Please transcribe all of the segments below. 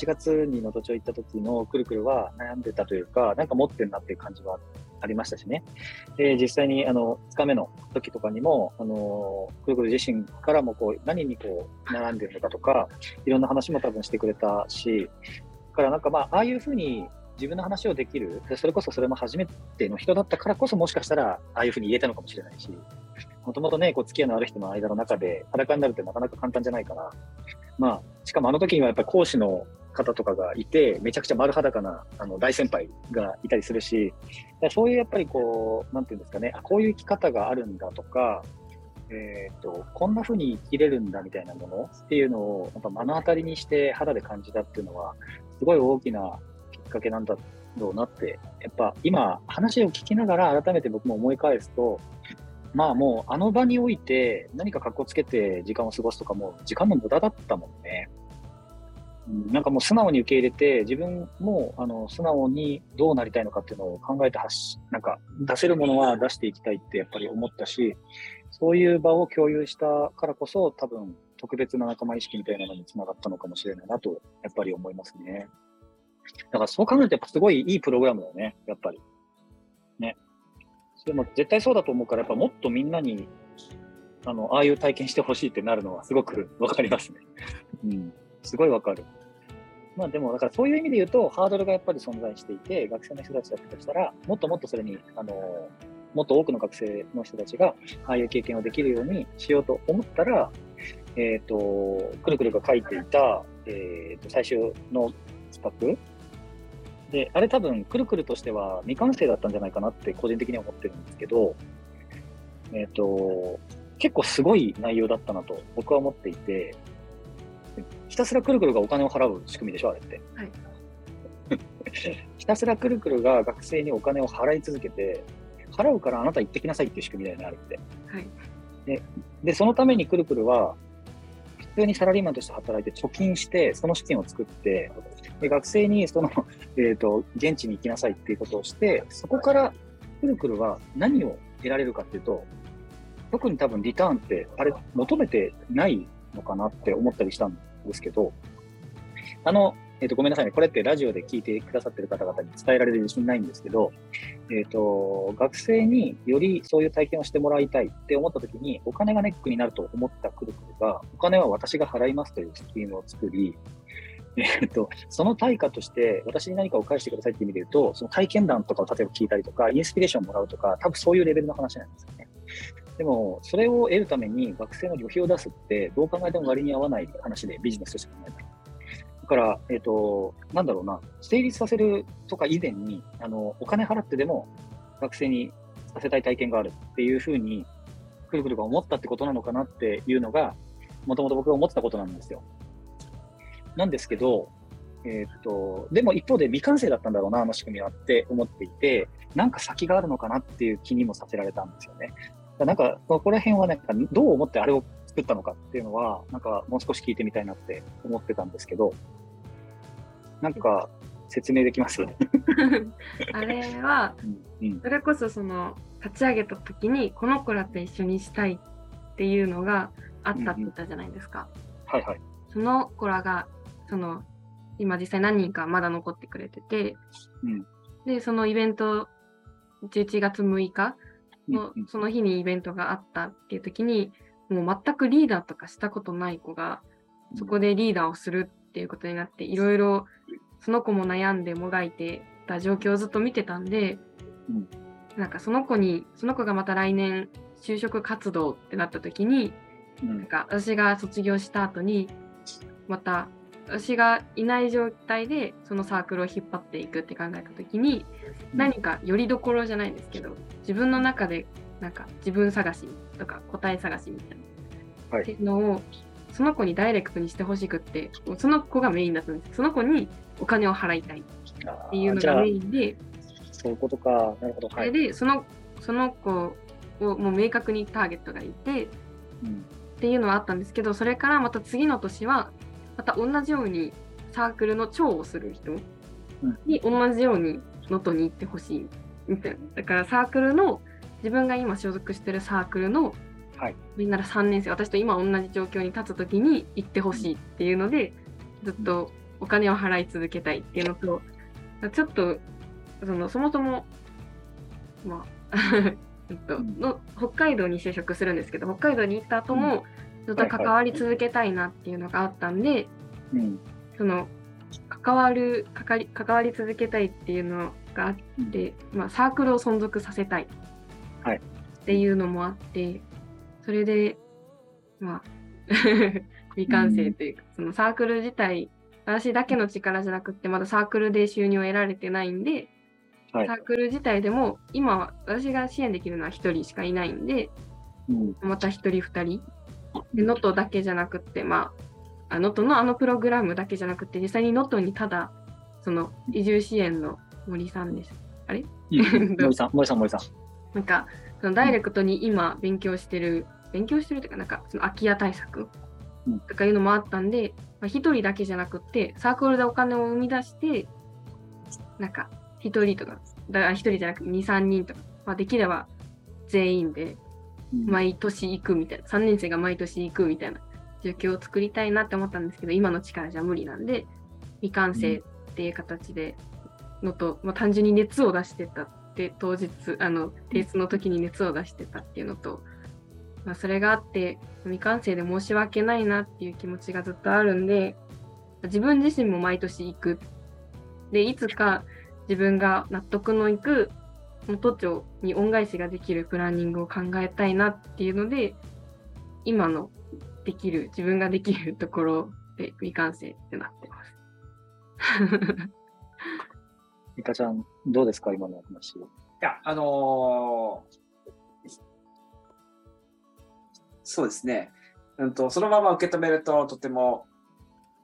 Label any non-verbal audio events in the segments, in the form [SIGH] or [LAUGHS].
8月に能登町行った時のくるくるは悩んでたというか、なんか持ってんなっていう感じはありましたしね。で、実際にあの、2日目の時とかにも、あの、くるくる自身からもこう、何にこう、悩んでるのかとか、いろんな話も多分してくれたし、だからなんかまあ、ああいうふうに自分の話をできる、それこそそれも初めての人だったからこそ、もしかしたら、ああいうふうに言えたのかもしれないし、もともとね、こう、付き合いのある人の間の中で裸になるってなかなか簡単じゃないから、まあ、しかもあの時にはやっぱ講師の方とかがいて、めちゃくちゃ丸裸なあの大先輩がいたりするし、そういうやっぱりこう、なんていうんですかね、あこういう生き方があるんだとか、え、ー、と、こんな風に生きれるんだみたいなものっていうのを、やっぱ目の当たりにして肌で感じたっていうのは、すごい大きなきっかけなんだろうなって、やっぱ今話を聞きながら改めて僕も思い返すと、まあもうあの場において何か格好つけて時間を過ごすとかも時間の無駄だったもんね。なんかもう素直に受け入れて、自分もあの素直にどうなりたいのかっていうのを考えて発し、なんか出せるものは出していきたいってやっぱり思ったし、そういう場を共有したからこそ、多分特別な仲間意識みたいなのにつながったのかもしれないなと、やっぱり思いますね。だからそう考えると、やっぱすごいいいプログラムだよね、やっぱり。ね。それも絶対そうだと思うから、やっぱもっとみんなに、あの、ああいう体験してほしいってなるのはすごくわかりますね。うん。すごいわかる。まあでも、だからそういう意味で言うと、ハードルがやっぱり存在していて、学生の人たちだったとしたら、もっともっとそれに、あの、もっと多くの学生の人たちが、ああいう経験をできるようにしようと思ったら、えっ、ー、と、くるくるが書いていた、えっ、ー、と、最終のスパックで、あれ多分、くるくるとしては未完成だったんじゃないかなって個人的には思ってるんですけど、えっ、ー、と、結構すごい内容だったなと僕は思っていて、たすらくるくるがお金を払う仕組みでしょ、あれって。はい、[LAUGHS] ひたすらくるくるが学生にお金を払い続けて、払うからあなた行ってきなさいっていう仕組みだよね、あれって。はい、でで、そのためにくるくるは、普通にサラリーマンとして働いて貯金して、その資金を作って、で学生にその、[LAUGHS] えーと、現地に行きなさいっていうことをして、そこからくるくるは何を得られるかっていうと、特に多分リターンって、あれ、求めてないのかなって思ったりしたんですけど、あの、えっ、ー、と、ごめんなさいね。これってラジオで聞いてくださってる方々に伝えられる自信ないんですけど、えっ、ー、と、学生によりそういう体験をしてもらいたいって思った時に、お金がネックになると思ったくるくるが、お金は私が払いますというスキームを作り、えっ、と、その対価として、私に何かを返してくださいって意味で言うと、その体験談とかを例えば聞いたりとか、インスピレーションをもらうとか、多分そういうレベルの話なんですよね。でも、それを得るために学生の旅費を出すって、どう考えても割に合わない話で、ビジネスとして考えた。だから、えっ、ー、と、なんだろうな、成立させるとか以前に、あの、お金払ってでも学生にさせたい体験があるっていうふうに、くるくるが思ったってことなのかなっていうのが、もともと僕が思ってたことなんですよ。なんですけど、えっ、と、でも一方で未完成だったんだろうな、あの仕組みはって思っていて、なんか先があるのかなっていう気にもさせられたんですよね。なんか、ここら辺はなんか、どう思ってあれを作ったのかっていうのは、なんか、もう少し聞いてみたいなって思ってたんですけど、なんか、説明できます [LAUGHS] あれは、うん、それこそその、立ち上げた時に、この子らと一緒にしたいっていうのがあったって言ったじゃないですか。うんうん、はいはい。その子らが、その、今実際何人かまだ残ってくれてて、うん、で、そのイベント、11月6日のその日にイベントがあったっていう時に、もう全くリーダーとかしたことない子が、そこでリーダーをするっていうことになって、いろいろその子も悩んでもがいてた状況をずっと見てたんで、なんかその子に、その子がまた来年就職活動ってなった時に、なんか私が卒業した後に、また私がいない状態でそのサークルを引っ張っていくって考えた時に、何かよりどころじゃないんですけど自分の中でなんか自分探しとか答え探しみたいな、はい、っていうのをその子にダイレクトにしてほしくってその子がメインだったんですその子にお金を払いたいっていうのがメインでそういうことか。なるほど、はい、でそのその子をもう明確にターゲットがいて、うん、っていうのはあったんですけどそれからまた次の年はまた同じようにサークルの長をする人に同じように能登に行ってほしいみたいな。だからサークルの自分が今所属してるサークルの、はい、みんな3年生私と今同じ状況に立つ時に行ってほしいっていうのでずっとお金を払い続けたいっていうのと、ちょっと、そのそもそも、まあ [LAUGHS] えっと、の北海道に就職するんですけど、北海道に行った後も、ずっと関わり続けたいなっていうのがあったんで、うん、その関わる関わり関わり続けたいっていうのがあって、まあ、サークルを存続させたいっていうのもあって、それでまあ [LAUGHS] 未完成というか、そのサークル自体私だけの力じゃなくってまだサークルで収入を得られてないんで、はい、サークル自体でも今は私が支援できるのは1人しかいないんで、うん、また1人2人能登だけじゃなくってまあ能登のあのプログラムだけじゃなくて実際に能登にただその移住支援の森さんです。あれ、[LAUGHS] 森さん、森さん、森さん。なんか、そのダイレクトに今勉強してる、勉強してるというか、なんか、その空き家対策とかいうのもあったんで、まあ、1人だけじゃなくって、サークルでお金を生み出して、なんか、1人とか、だから1人じゃなくて2、3人とか、まあ、できれば全員で毎年行くみたいな、3年生が毎年行くみたいな状況を作りたいなって思ったんですけど、今の力じゃ無理なんで、未完成っていう形でのと、まあ、単純に熱を出してたって当日あの提出の時に熱を出してたっていうのと、まあ、それがあって未完成で申し訳ないなっていう気持ちがずっとあるんで自分自身も毎年行く。でいつか自分が納得のいく都庁に恩返しができるプランニングを考えたいなっていうので今のできる自分ができるところで未完成ってなってます。いかちゃん、どうですか、今の話。いや、あのー、そうですね、うんと、そのまま受け止めるととても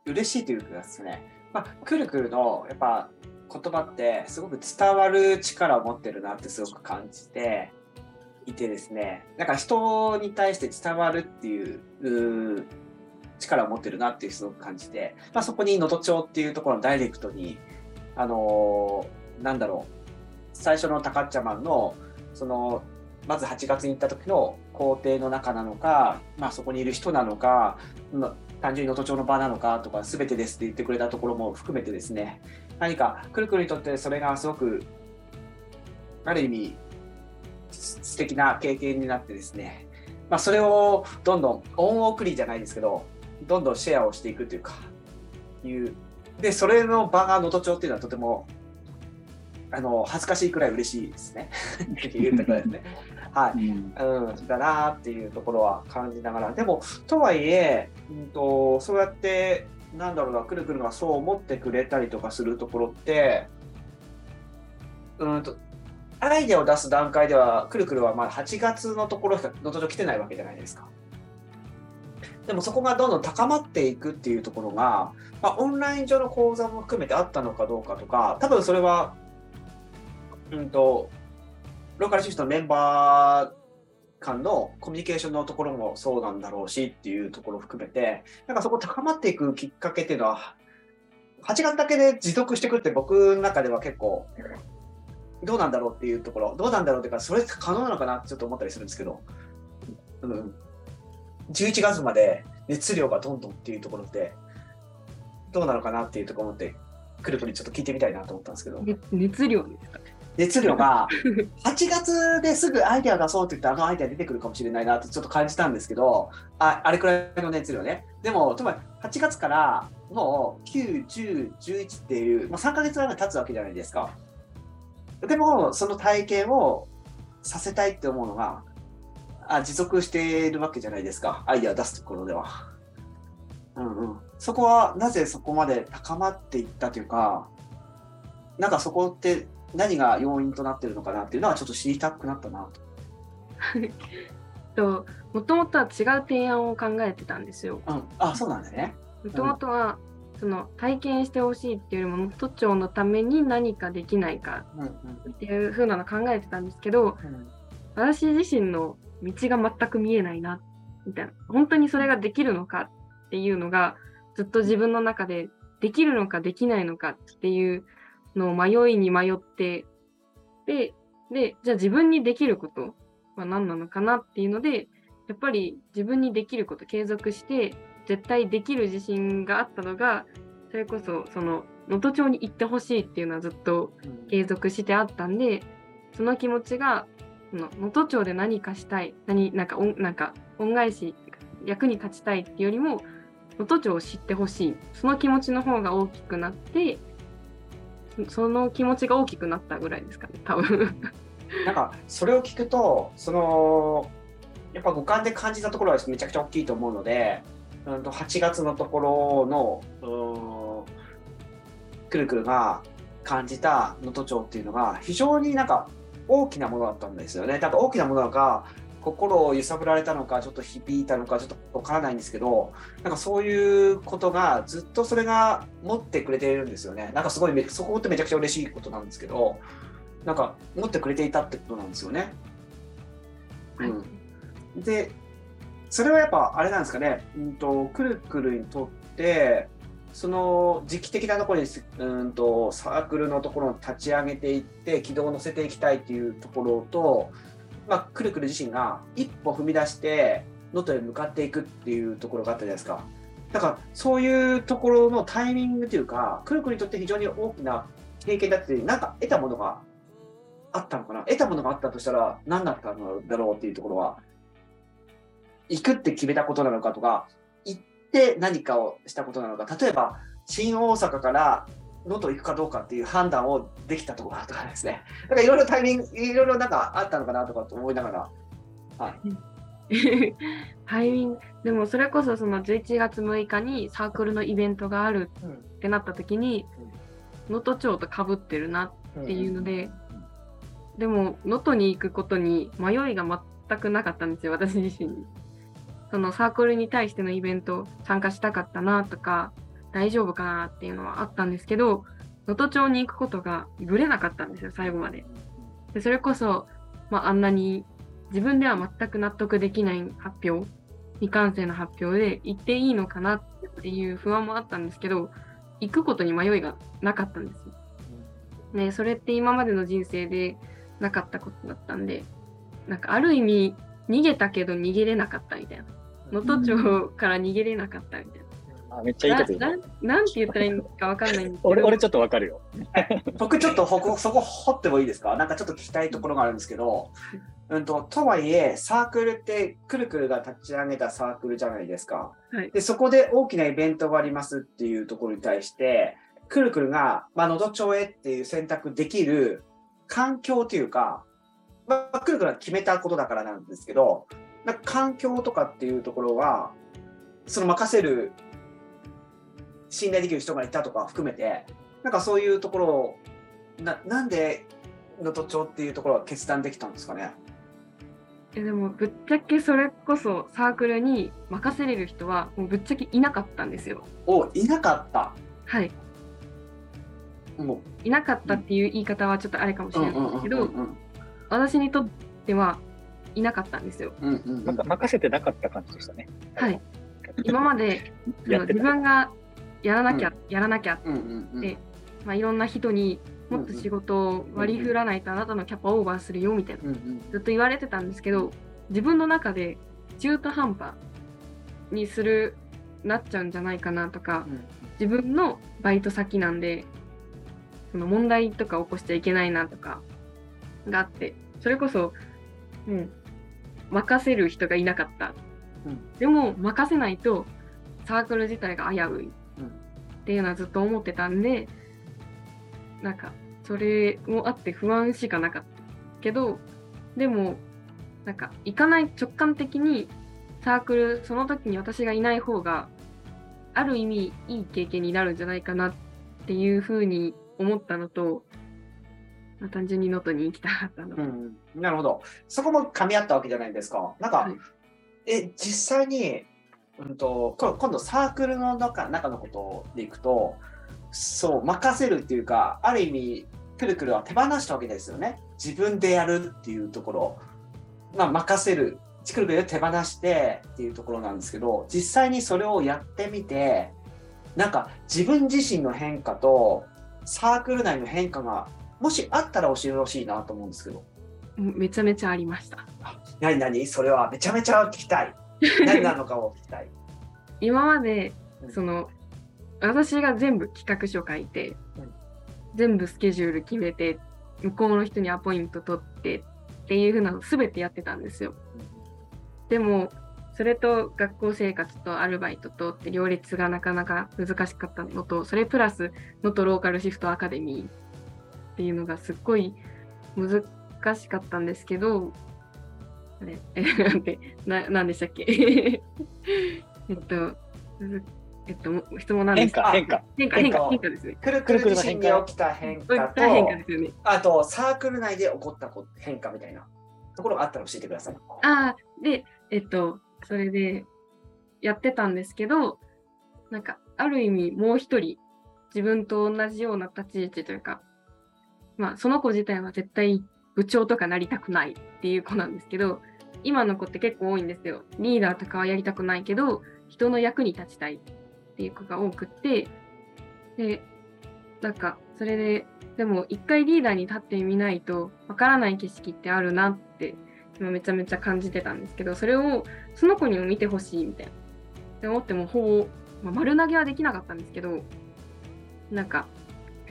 嬉しいというかですね、まあ、くるくるのやっぱ言葉ってすごく伝わる力を持ってるなってすごく感じていてですね、なんか人に対して伝わるっていう力を持ってるなっていうすごく感じて、まあ、そこに能登町っていうところのダイレクトにあのー、なんだろう、最初のタカッチャマンの、その、まず8月に行った時の工程の中なのか、まあ、そこにいる人なのか、単純に能登町の場なのかとか、全てですって言ってくれたところも含めてですね、何か、くるくるにとってそれがすごく、ある意味、素敵な経験になってですね、まあ、それをどんどん、恩送りじゃないですけど、どんどんシェアをしていくというか、いうで、それの場が能登町っていうのはとても、あの、恥ずかしいくらい嬉しいですね。っていうところですね。はい。うん、だなっていうところは感じながら。でも、とはいえ、うんと、そうやって、なんだろうな、くるくるがそう思ってくれたりとかするところって、うんと、アイデアを出す段階では、くるくるはまだ8月のところしか能登町来てないわけじゃないですか。でもそこがどんどん高まっていくっていうところが、まあ、オンライン上の講座も含めてあったのかどうかとか、多分それは、うんと、ローカルシフトのメンバー間のコミュニケーションのところもそうなんだろうしっていうところを含めて、なんかそこ高まっていくきっかけっていうのは、8月だけで持続していくって僕の中では結構、どうなんだろうっていうところ、どうなんだろうっていうか、それ可能なのかなってちょっと思ったりするんですけど、うん、11月まで熱量がどんどんっていうところで、どうなのかなっていうところで、くるくるちょっと聞いてみたいなと思ったんですけど。熱量ですか熱量が、8月ですぐアイデア出そうって言ったらあのアイデア出てくるかもしれないなとちょっと感じたんですけど、ああれくらいの熱量ね。でも、つまり8月からもう9、10、11っていう、まあ、3ヶ月ぐらい経つわけじゃないですか。でも、その体験をさせたいって思うのが、あ持続しているわけじゃないですか、アイデア出すところでは。うんうん、そこはなぜそこまで高まっていったというか、なんかそこって何が要因となっているのかなっていうのはちょっと知りたくなったなと。もともとは違う提案を考えてたんですよ。うん、あそうなんだね。もともとは、その体験してほしいっていうよりも都庁のために何かできないかっていうふうなの考えてたんですけど、うん、私自身の道が全く見えないなみたいな本当にそれができるのかっていうのがずっと自分の中でできるのかできないのかっていうのを迷いに迷ってででじゃあ自分にできることは何なのかなっていうのでやっぱり自分にできること継続して絶対できる自信があったのがそそれこそその能登町に行ってほしいっていうのはずっと継続してあったんで、その気持ちが能登町で何かしたい何なんかなんか恩返し役に立ちたいっていうよりも能登町を知ってほしい。その気持ちの方が大きくなってその気持ちが大きくなったぐらいですかね多分なんかそれを聞くとそのやっぱ五感で感じたところはめちゃくちゃ大きいと思うので、うん、と8月のところのくるくるが感じた能登町っていうのが非常になんか大きなものだったんですよね。だか大きなものが心を揺さぶられたのかちょっと響いたのかちょっとわからないんですけどなんかそういうことがずっとそれが持ってくれているんですよね。なんかすごいそこってめちゃくちゃ嬉しいことなんですけどなんか持ってくれていたってことなんですよね。うん、でそれはやっぱあれなんですかね、うんと、くるくるにとってその時期的なところにうんとサークルのところを立ち上げていって軌道を乗せていきたいっていうところと、まあ、くるくる自身が一歩踏み出して能登へ向かっていくっていうところがあったじゃないですか。だからそういうところのタイミングというかくるくるにとって非常に大きな経験だってなんか得たものがあったのかな得たものがあったとしたら何だったんだろうっていうところは行くって決めたことなのかとか行って何かをしたことなのか例えば新大阪から能登行くかどうかっていう判断をできたところとかですね。だからいろいろタイミングいろいろなんかあったのかなとかと思いながら。はい。[LAUGHS] タイミング。でもそれこそその11月6日にサークルのイベントがあるってなった時に能登、町とかぶってるなっていうので、でも能登に行くことに迷いが全くなかったんですよ私自身に。そのサークルに対してのイベント参加したかったなとか大丈夫かなっていうのはあったんですけど能登町に行くことがぶれなかったんですよ最後まで。でそれこそ、まあ、あんなに自分では全く納得できない発表未完成の発表で行っていいのかなっていう不安もあったんですけど行くことに迷いがなかったんですよ。ね、それって今までの人生でなかったことだったんでなんかある意味逃げたけど逃げれなかったみたいな能登町から逃げれなかったみたいな。あめっちゃいいこと言うな。なんて言ったらいいのか分かんないんですけど。俺俺ちょっと分かるよ。[LAUGHS] 僕ちょっとほこそこ掘ってもいいですか？なんかちょっと聞きたいところがあるんですけど、うんと、とはいえサークルってくるくるが立ち上げたサークルじゃないですか。はい、でそこで大きなイベントがありますっていうところに対してくるくるが、まあ、のど町へっていう選択できる環境というか、まあ、くるくるは決めたことだからなんですけどなんか環境とかっていうところはその任せる信頼できる人がいたとか含めてなんかそういうところをななんで能登町っていうところは決断できたんですかね？えでもぶっちゃけそれこそサークルに任せれる人はもうぶっちゃけいなかったんですよ。おいなかった？はいもういなかったっていう言い方はちょっとあれかもしれないんですけど私にとってはいなかったんですよ。うんうん、なんか任せてなかった感じでしたね。はい。今まで自分がやらなきゃ、うん、やらなきゃって、まあ、いろんな人にもっと仕事を割り振らないとあなたのキャパオーバーするよみたいな、ずっと言われてたんですけど自分の中で中途半端にするなっちゃうんじゃないかなとか、うん、自分のバイト先なんでその問題とか起こしちゃいけないなとかがあってそれこそ、うん、任せる人がいなかった、うん、でも任せないとサークル自体が危ういっていうのはずっと思ってたんでなんかそれもあって不安しかなかったけどでもなんか行かない直感的にサークルその時に私がいない方がある意味いい経験になるんじゃないかなっていうふうに思ったのとまあ、単純に能登に行きたかったの、うん、[LAUGHS] なるほど。そこも噛み合ったわけじゃないですか。なんか、はい、え、実際に、うんと、今度サークルの中中のことでいくと、そう、任せるっていうか、ある意味、くるくるは手放したわけですよね。自分でやるっていうところ。まあ、任せる。くるくるで手放してっていうところなんですけど、実際にそれをやってみて、なんか自分自身の変化とサークル内の変化がもしあったら教えてほしいなと思うんですけど。めちゃめちゃありました。何何それはめちゃめちゃ聞きたい。何なのかを聞きたい。[LAUGHS] 今まで、その私が全部企画書書いて、全部スケジュール決めて、向こうの人にアポイント取ってっていうふうなの全てやってたんですよ。でも、それと学校生活とアルバイトとって両立がなかなか難しかったのと、それプラス能登ローカルシフトアカデミーっていうのがすっごい難しかったんですけど、あれ、え、なんて、な、なんでしたっけ？[LAUGHS] えっと、えっと、質問なんですか変化、変化、変化、変化ですね。くるくる自身に起きた変化と、変化ですよね。あと、サークル内で起こった変化みたいなところがあったら教えてください。ああ、で、えっと、それでやってたんですけど、なんか、ある意味もう一人、自分と同じような立ち位置というか、まあ、その子自体は絶対部長とかなりたくないっていう子なんですけど、今の子って結構多いんですよ。リーダーとかはやりたくないけど、人の役に立ちたいっていう子が多くって、で、なんか、それで、でも一回リーダーに立ってみないとわからない景色ってあるなって今めちゃめちゃ感じてたんですけど、それをその子にも見てほしいみたいな。って思ってもほぼ、まあ、丸投げはできなかったんですけど、なんか、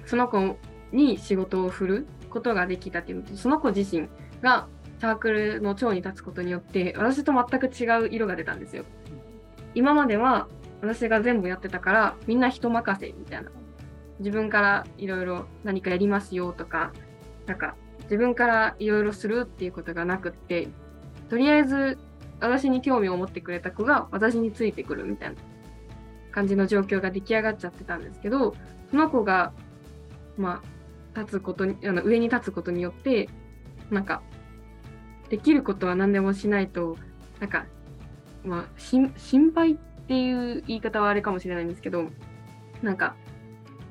その子に仕事を振ることができたっていうのと、その子自身がサークルの長に立つことによって、私と全く違う色が出たんですよ。今までは私が全部やってたからみんな人任せみたいな自分からいろいろ何かやりますよとかなんか自分からいろいろするっていうことがなくってとりあえず私に興味を持ってくれた子が私についてくるみたいな感じの状況が出来上がっちゃってたんですけどその子がまあ立つことにあの上に立つことによってなんかできることは何でもしないとなんかまあ心配っていう言い方はあれかもしれないんですけど、なんか、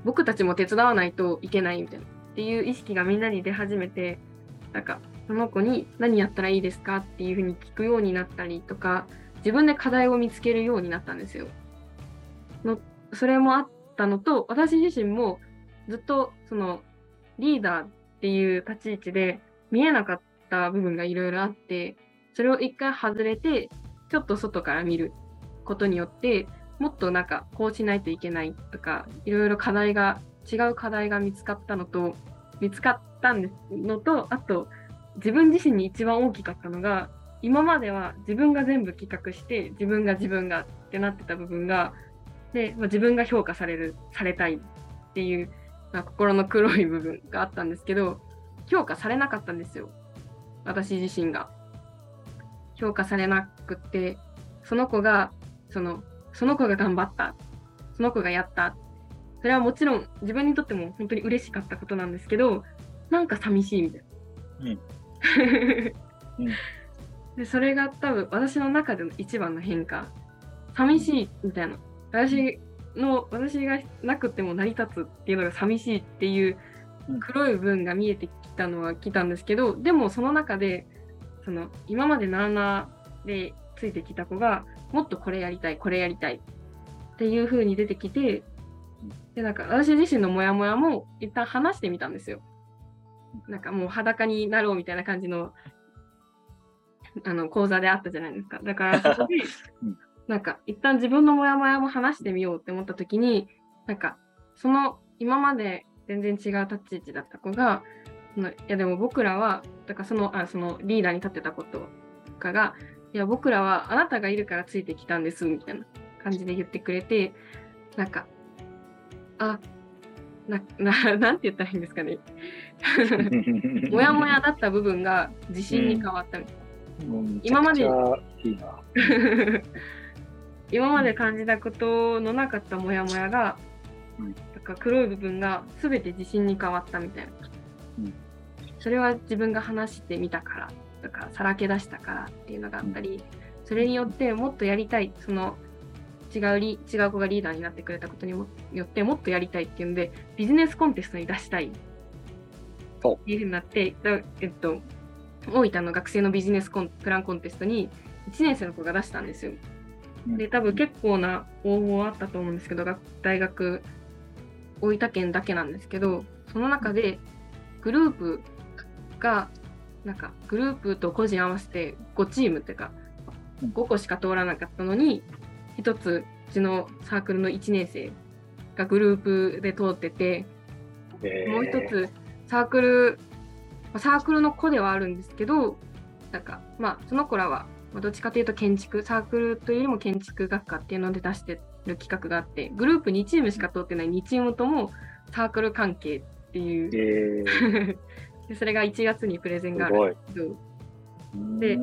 僕たちも手伝わないといけないみたいな、っていう意識がみんなに出始めて、なんか、その子に何やったらいいですかっていうふうに聞くようになったりとか、自分で課題を見つけるようになったんですよ。のそれもあったのと、私自身もずっとそのリーダーっていう立ち位置で見えなかった部分がいろいろあって、それを一回外れて、ちょっと外から見ることによってもっとなんかこうしないといけないとかいろいろ課題が違う課題が見つかったのと見つかったのとあと自分自身に一番大きかったのが今までは自分が全部企画して自分が自分がってなってた部分がで、まあ、自分が評価されるされたいっていう、まあ、心の黒い部分があったんですけど評価されなかったんですよ私自身が評価されなくってその子がその、その子が頑張った。その子がやった。それはもちろん自分にとっても本当に嬉しかったことなんですけど、なんか寂しいみたいな。うん [LAUGHS] うん、でそれが多分私の中での一番の変化。寂しいみたいな。私の、私がなくても成り立つっていうのが寂しいっていう黒い部分が見えてきたのは来たんですけど、でもその中で、その今までなーなーでついてきた子が、もっとこれやりたい、これやりたいっていう風に出てきて、で、なんか私自身のモヤモヤも一旦話してみたんですよ。なんかもう裸になろうみたいな感じの、あの、講座であったじゃないですか。だからそこで、[LAUGHS] なんか一旦自分のモヤモヤも話してみようって思った時に、なんかその今まで全然違う立ち位置だった子が、いやでも僕らは、だからそのあそのリーダーに立ってたこととかが、いや、僕らはあなたがいるからついてきたんです、みたいな感じで言ってくれて、なんか、あ、な、な、[LAUGHS] なんて言ったらいいんですかね。もやもやだった部分が自信に変わったみたいな。うん、今まで、い [LAUGHS] い今まで感じたことのなかったもやもやが、うん、なんか黒い部分が全て自信に変わったみたいな。うん、それは自分が話してみたからとかさらけ出したからっていうのがあったり、それによってもっとやりたいその違うリ違う子がリーダーになってくれたことによってもっとやりたいっていうんでビジネスコンテストに出したい。っていうふうになってえっと大分の学生のビジネスコンプランコンテストに1年生の子が出したんですよ。で多分結構な応募あったと思うんですけど大学大分県だけなんですけどその中でグループがなんかグループと個人合わせて5チームっていうか5個しか通らなかったのに1つうちのサークルの1年生がグループで通ってて、もう一つサークルサークルの子ではあるんですけどなんかまあその子らはどっちかというと建築サークルというよりも建築学科っていうので出してる企画があってグループ2チームしか通ってない2チームともサークル関係っていう、えー、[LAUGHS] でそれが1月にプレゼンがあるんですけどで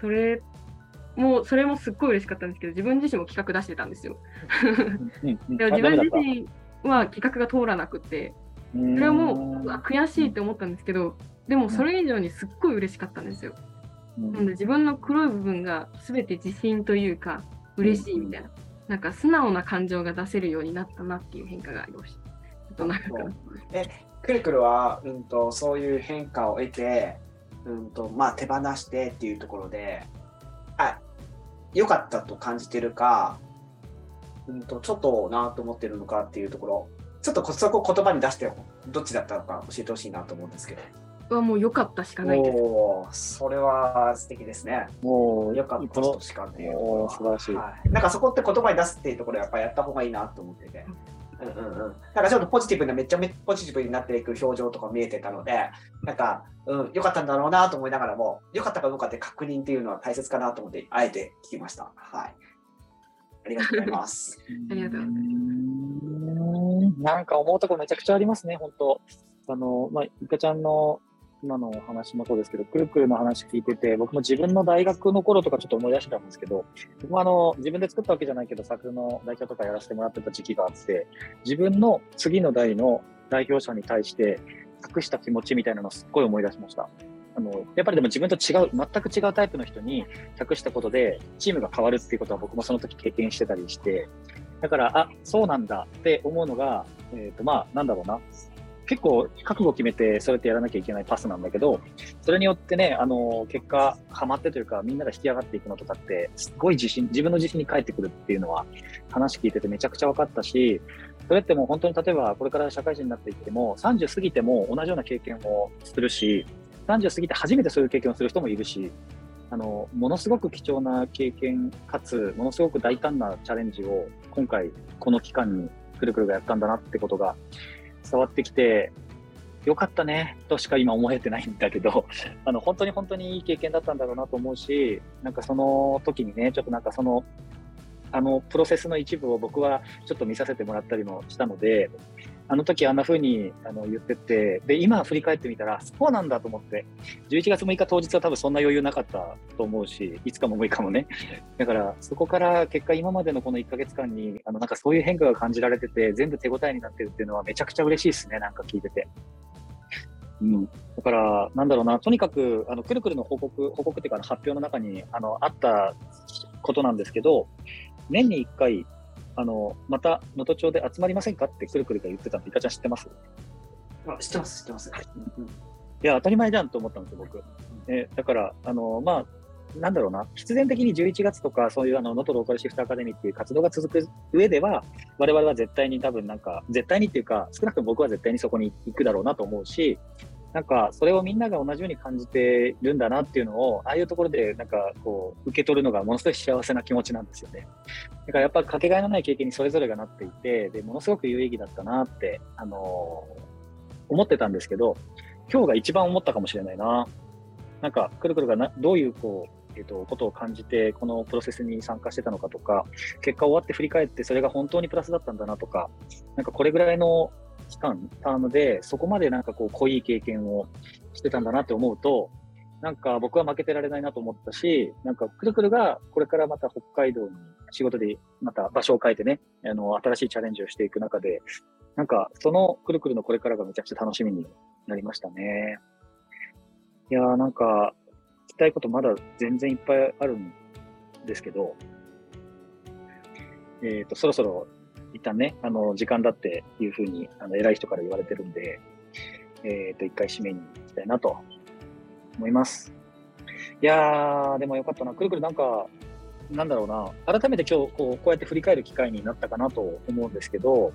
それもうそれもすっごい嬉しかったんですけど自分自身も企画出してたんですよ。[LAUGHS] でも自分自身は企画が通らなくてそれはもう悔しいって思ったんですけどでもそれ以上にすっごい嬉しかったんですよ。なので自分の黒い部分が全て自信というか嬉しいみたいな、なんか素直な感情が出せるようになったなっていう変化がありました。えくるくるは、うんと、そういう変化を得て、うんとまあ、手放してっていうところであ良かったと感じてるか、うんと、ちょっとなと思ってるのかっていうところ。ちょっとそこ言葉に出してどっちだったのか教えてほしいなと思うんですけど。はもう良かったしかないです。おそれは素敵ですね。もう良かったとしかっていう素晴らしい、はい。なんかそこって言葉に出すっていうところやっぱやった方がいいなと思ってて。うんうんうん、なんかちょっとポジティブなめっちゃポジティブになっていく表情とか見えてたのでなんか、うん、良かったんだろうなと思いながらも良かったかどうかって確認っていうのは大切かなと思ってあえて聞きました。はい、ありがとうございます。[LAUGHS] ありがとうございます。なんか思うところめちゃくちゃありますね、本当。あの、まあ、いかちゃんの今のお話もそうですけど、くるくるの話聞いてて、僕も自分の大学の頃とかちょっと思い出してたんですけど、僕もあの、自分で作ったわけじゃないけど、サークルの代表とかやらせてもらってた時期があって、自分の次の代の代表者に対して託した気持ちみたいなのをすっごい思い出しました。あの、やっぱりでも自分と違う、全く違うタイプの人に託したことで、チームが変わるっていうことは僕もその時経験してたりして、だから、あ、そうなんだって思うのが、えっ、ー、と、まあ、なんだろうな。結構覚悟決めてそうやってやらなきゃいけないパスなんだけど、それによってね、あの、結果、ハマってというか、みんなが引き上がっていくのとかって、すごい自信、自分の自信に返ってくるっていうのは、話聞いててめちゃくちゃ分かったし、それってもう本当に例えばこれから社会人になっていっても、30過ぎても同じような経験をするし、30過ぎて初めてそういう経験をする人もいるし、あの、ものすごく貴重な経験かつ、ものすごく大胆なチャレンジを今回この期間にくるくるがやったんだなってことが伝わってきて、よかったねとしか今思えてないんだけど、[LAUGHS] あの、本当に本当にいい経験だったんだろうなと思うし、なんかその時にね、ちょっとなんかその、あの、プロセスの一部を僕はちょっと見させてもらったりもしたので、あの時あんな風にあの言ってて、で、今振り返ってみたら、そうなんだと思って、11月6日当日は多分そんな余裕なかったと思うし、いつかも6日もね。だから、そこから結果今までのこの1ヶ月間に、あの、なんかそういう変化が感じられてて、全部手応えになってるっていうのはめちゃくちゃ嬉しいですね、なんか聞いてて。うん。だから、なんだろうな、とにかく、あの、くるくるの報告、報告っていうか発表の中に、あの、あったことなんですけど、年に1回、あの、また能登町で集まりませんか？ってくるくるが言ってたんで、いかちゃん知ってます？あ知ってます、知ってます。うん、いや、当たり前じゃんと思ったんですよ、僕。えだから、あの、まあ、なんだろうな、必然的に11月とか、そういうあの、能登ローカルシフトアカデミーっていう活動が続く上では、我々は絶対に多分なんか、絶対にっていうか、少なくとも僕は絶対にそこに行くだろうなと思うし、なんか、それをみんなが同じように感じてるんだなっていうのを、ああいうところで、なんか、こう、受け取るのがものすごい幸せな気持ちなんですよね。だからやっぱかけがえのない経験にそれぞれがなっていて、で、ものすごく有意義だったなって、あのー、思ってたんですけど、今日が一番思ったかもしれないな。なんか、くるくるがなどういう、こう、え、ー、と、ことを感じて、このプロセスに参加してたのかとか、結果終わって振り返って、それが本当にプラスだったんだなとか、なんかこれぐらいの期間、タームで、そこまでなんかこう、濃い経験をしてたんだなって思うと、なんか僕は負けてられないなと思ったし、なんかくるくるがこれからまた北海道に仕事でまた場所を変えてね、あの、新しいチャレンジをしていく中で、なんかそのくるくるのこれからがめちゃくちゃ楽しみになりましたね。いやーなんか、聞きたいことまだ全然いっぱいあるんですけど、えっ、ー、と、そろそろ一旦ね、あの、時間だっていうふうに、あの、偉い人から言われてるんで、えっ、ー、と、一回締めに行きたいなと思います。いやー、でもよかったな。くるくるなんか、なんだろうな、改めて今日こう、こうやって振り返る機会になったかなと思うんですけど、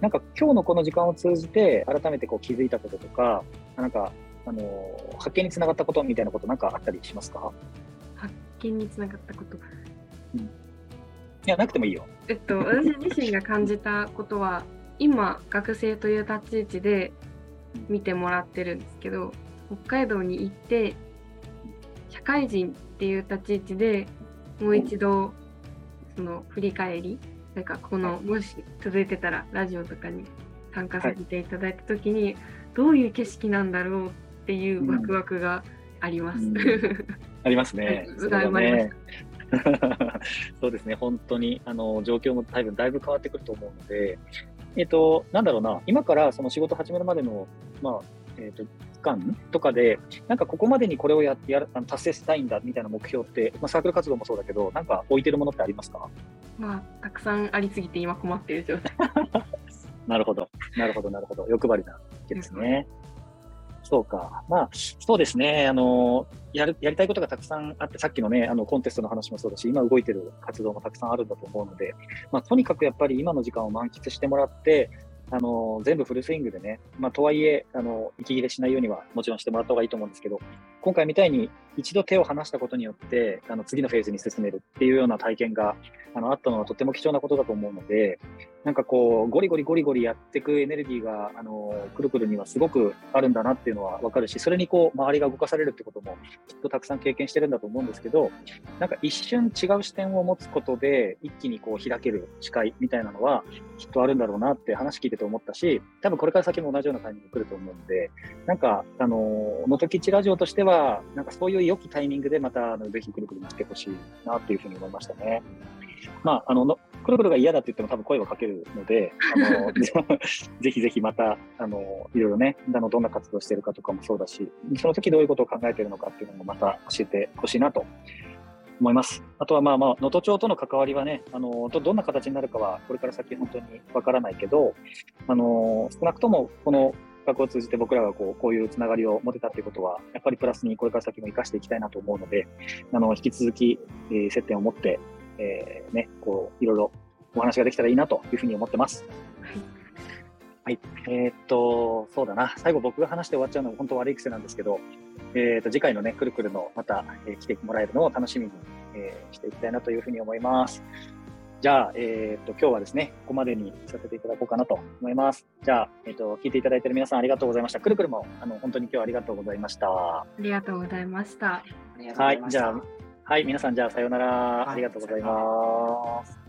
なんか今日のこの時間を通じて、改めてこう気づいたこととか、なんか、あの、発見につながったことみたいなことなんかあったりしますか？発見につながったこと。うんいや、なくてもいいよ。えっと、私自身が感じたことは、今、学生という立ち位置で見てもらってるんですけど、北海道に行って、社会人っていう立ち位置でもう一度、その振り返り、なんかこの、もし続いてたらラジオとかに参加させていただいた時に、はい、どういう景色なんだろうっていうワクワクがあります。うん、ありますね [LAUGHS] [LAUGHS] そうですね、本当にあの状況も多分だいぶ変わってくると思うので、えっ、ー、と、なんだろうな、今からその仕事始めるまでの、まあ、えっ、ー、と、期間とかで、なんかここまでにこれをややあの達成したいんだみたいな目標って、まあ、サークル活動もそうだけど、なんか置いてるものってありますか？まあ、たくさんありすぎて今困っている状態。[LAUGHS] なるほど、なるほど、なるほど。欲張りなわけですね。そうか。まあ、そうですね。あの、やる、やりたいことがたくさんあって、さっきのね、あの、コンテストの話もそうだし、今動いてる活動もたくさんあるんだと思うので、まあ、とにかくやっぱり今の時間を満喫してもらって、あの、全部フルスイングでね、まあ、とはいえ、あの、息切れしないようにはもちろんしてもらった方がいいと思うんですけど、今回みたいに一度手を離したことによって、あの、次のフェーズに進めるっていうような体験が、あの、あったのはとても貴重なことだと思うので、なんかこう、ゴリゴリゴリゴリやっていくエネルギーが、あの、くるくるにはすごくあるんだなっていうのはわかるし、それにこう、周りが動かされるってことも、きっとたくさん経験してるんだと思うんですけど、なんか一瞬違う視点を持つことで、一気にこう、開ける視界みたいなのは、きっとあるんだろうなって話聞いてて思ったし、多分これから先も同じようなタイミング来ると思うんで、なんか、あの、のときちラジオとしては、なんかそういう良きタイミングでまた、あのぜひくるくる見つけてほしいなっていうふうに思いましたね。まあ、あの、くるくるが嫌だって言っても多分声はかけるので、[LAUGHS] あの [LAUGHS] ぜひぜひまた、あの、いろいろね、あのどんな活動してるかとかもそうだし、その時どういうことを考えてるのかっていうのもまた教えてほしいなと思います。あとはまあまあ、能登町との関わりはね、あのど、どんな形になるかは、これから先本当にわからないけど、あの、少なくともこの企画を通じて僕らがこうこういうつながりを持てたということは、やっぱりプラスにこれから先も生かしていきたいなと思うので、あの、引き続き、えー、接点を持って、えー、ね、こう、いろいろお話ができたらいいなというふうに思ってます。はい。えー、っと、そうだな。最後僕が話して終わっちゃうのも本当悪い癖なんですけど、えー、っと、次回のね、くるくるのまた、えー、来てもらえるのを楽しみに、え、していきたいなというふうに思います。じゃあ、えっ、と、今日はですね、ここまでにさせていただこうかなと思います。じゃあ、えっ、と、聞いていただいている皆さんありがとうございました。くるくるも、あの、本当に今日はありがとうございました。ありがとうございました。はい、じゃあ、はい、皆さん、じゃあ、さようなら。ありがとうございます。